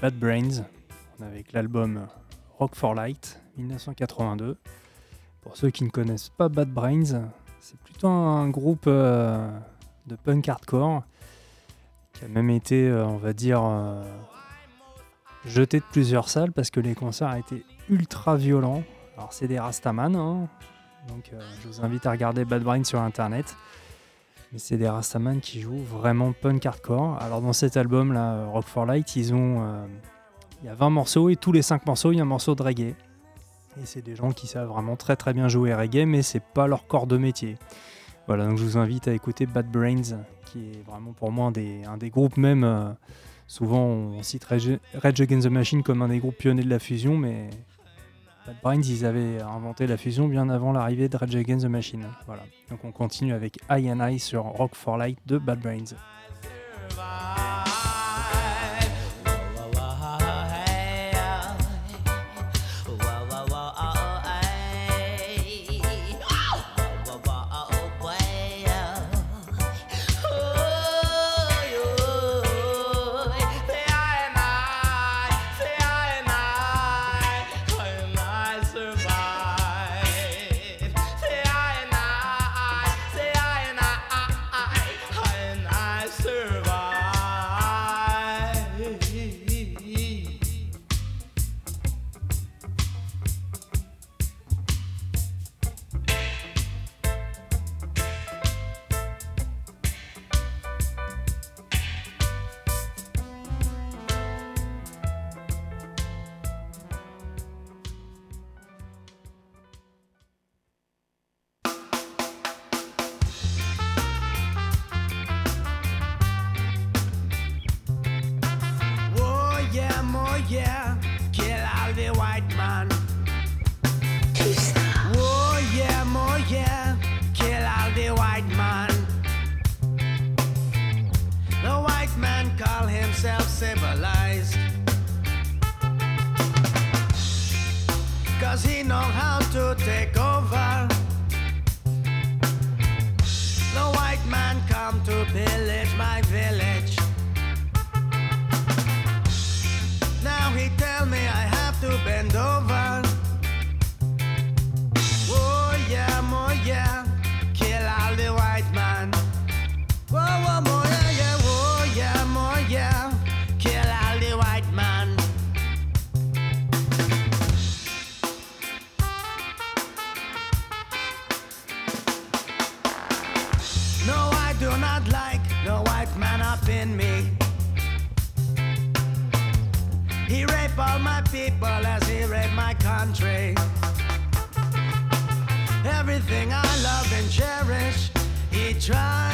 Speaker 25: Bad Brains, avec l'album Rock for Light 1982. Pour ceux qui ne connaissent pas Bad Brains, c'est plutôt un groupe euh, de punk hardcore qui a même été, euh, on va dire, euh, jeté de plusieurs salles parce que les concerts étaient ultra violents. Alors c'est des Rastaman, hein, donc je vous invite à regarder Bad Brains sur internet. Mais c'est des Rastaman qui jouent vraiment punk hardcore. Alors dans cet album là, Rock for Light, ils ont euh, il y a 20 morceaux et tous les 5 morceaux, il y a un morceau de reggae. Et c'est des gens qui savent vraiment très très bien jouer reggae, mais c'est pas leur corps de métier. Voilà, donc je vous invite à écouter Bad Brains, qui est vraiment pour moi un des, un des groupes même. euh, souvent on cite Rage Rage Against the Machine comme un des groupes pionniers de la fusion, mais Bad Brains, ils avaient inventé la fusion bien avant l'arrivée de Rage Against the Machine. Voilà. Donc on continue avec I and I sur Rock for Light de Bad Brains.
Speaker 30: People as he rape my country. Everything I love and cherish, he tried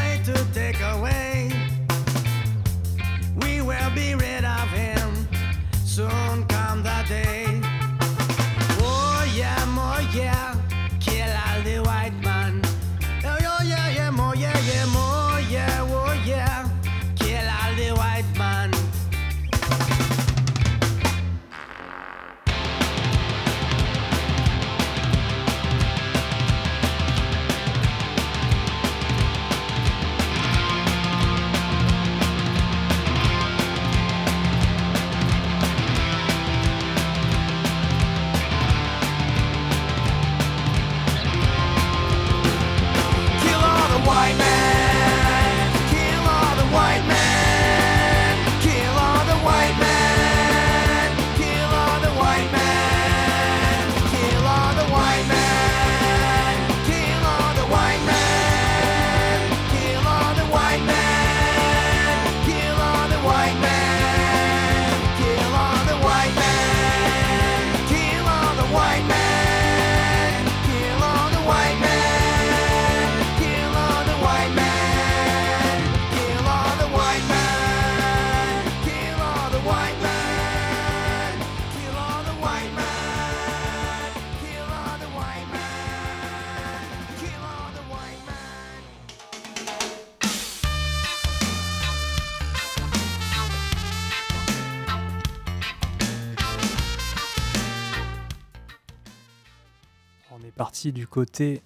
Speaker 25: du côté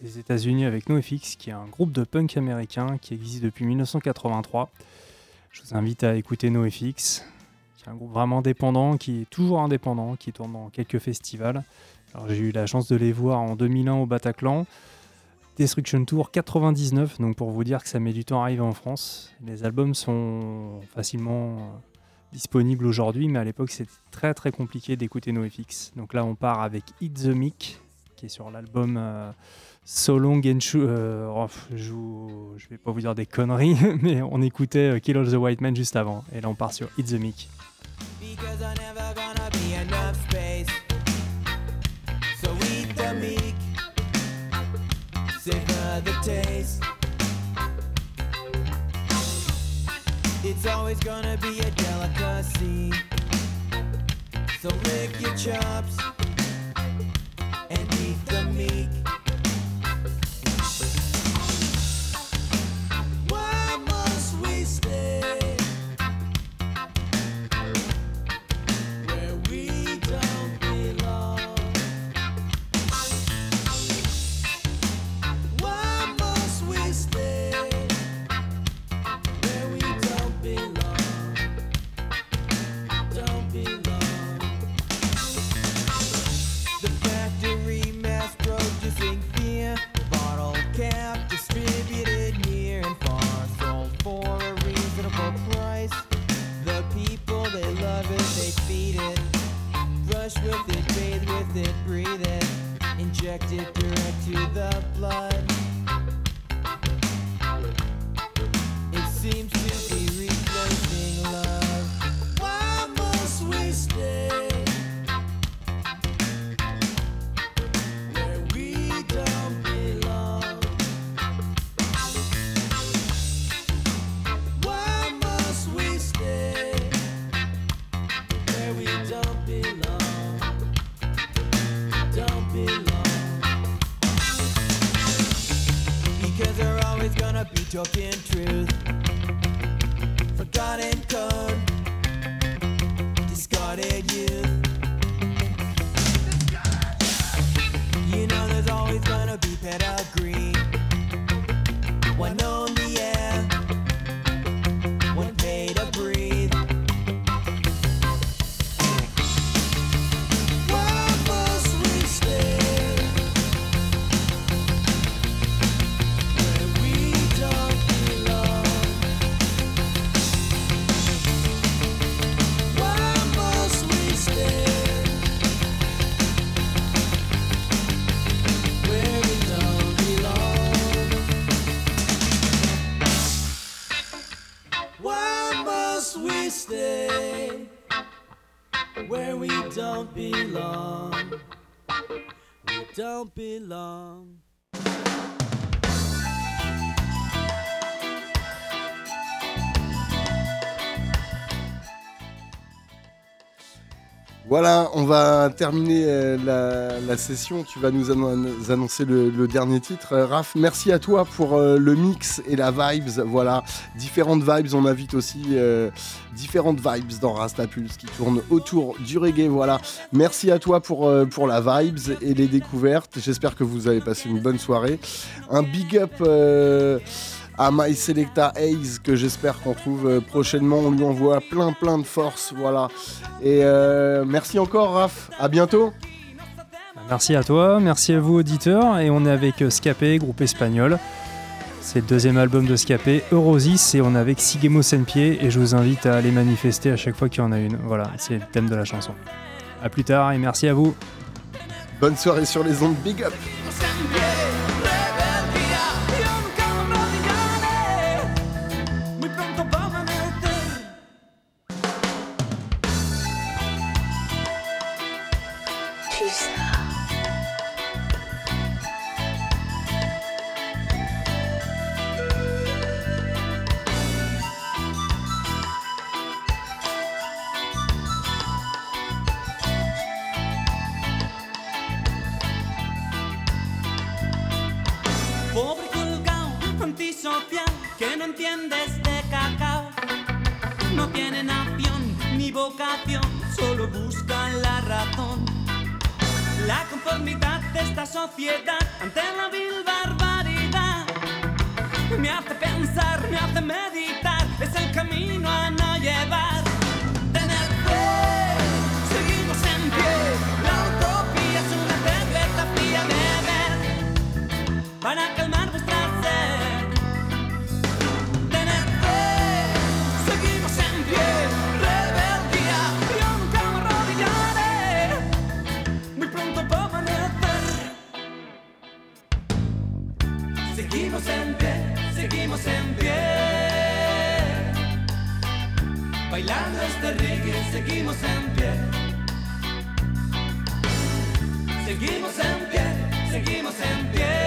Speaker 25: des États-Unis avec NoFX, qui est un groupe de punk américain qui existe depuis 1983. Je vous invite à écouter NoFX, qui est un groupe vraiment indépendant, qui est toujours indépendant, qui tourne dans quelques festivals. Alors, j'ai eu la chance de les voir en 2001 au Bataclan. Destruction Tour 99, donc pour vous dire que ça met du temps à arriver en France. Les albums sont facilement euh, disponibles aujourd'hui, mais à l'époque c'était très très compliqué d'écouter NoFX. Donc là on part avec Hit the Mic, qui est sur l'album euh, So Long and Shoo- euh, oh, je, je vais pas vous dire des conneries, mais on écoutait euh, Kill All the White Man juste avant. Et là on part sur Hit the Mic.
Speaker 31: It's always gonna be a delicacy. So lick your chops and eat the meek. Brush with it, bathe with it, breathe it, inject it direct to the blood. It seems
Speaker 5: va terminer euh, la, session. Tu vas nous annon- annoncer le, dernier titre. Euh, Raph, merci à toi pour euh, le mix et la vibes. Voilà, différentes vibes. On invite aussi différentes vibes dans Rastapulse qui tournent autour du reggae. Voilà, merci à toi pour, pour la vibes et les découvertes. J'espère que vous avez passé une bonne soirée. Un big up. À My Selecta Ace que j'espère qu'on trouve euh, prochainement. On lui envoie plein plein de force, voilà. Et euh, merci encore Raph, à bientôt.
Speaker 25: Merci à toi, merci à vous auditeurs. Et on est avec euh, Scapé, groupe espagnol. C'est le deuxième album de Scapé, Eurosis, et on est avec Sigemo Senpié. Et je vous invite à aller manifester à chaque fois qu'il y en a une. Voilà, c'est le thème de la chanson. A plus tard et merci à vous.
Speaker 5: Bonne soirée sur les ondes, big up.
Speaker 32: Solo buscan la razón. La conformidad de esta sociedad ante la vil barbaridad me hace pensar, me hace meditar, es el camino a no llevar. Seguimos en pie, seguimos en pie, bailando este reggae, seguimos en pie. Seguimos en pie, seguimos en pie.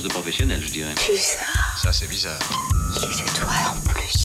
Speaker 32: De
Speaker 33: professionnel, je dirais.
Speaker 21: Bizarre.
Speaker 33: Ça, c'est bizarre.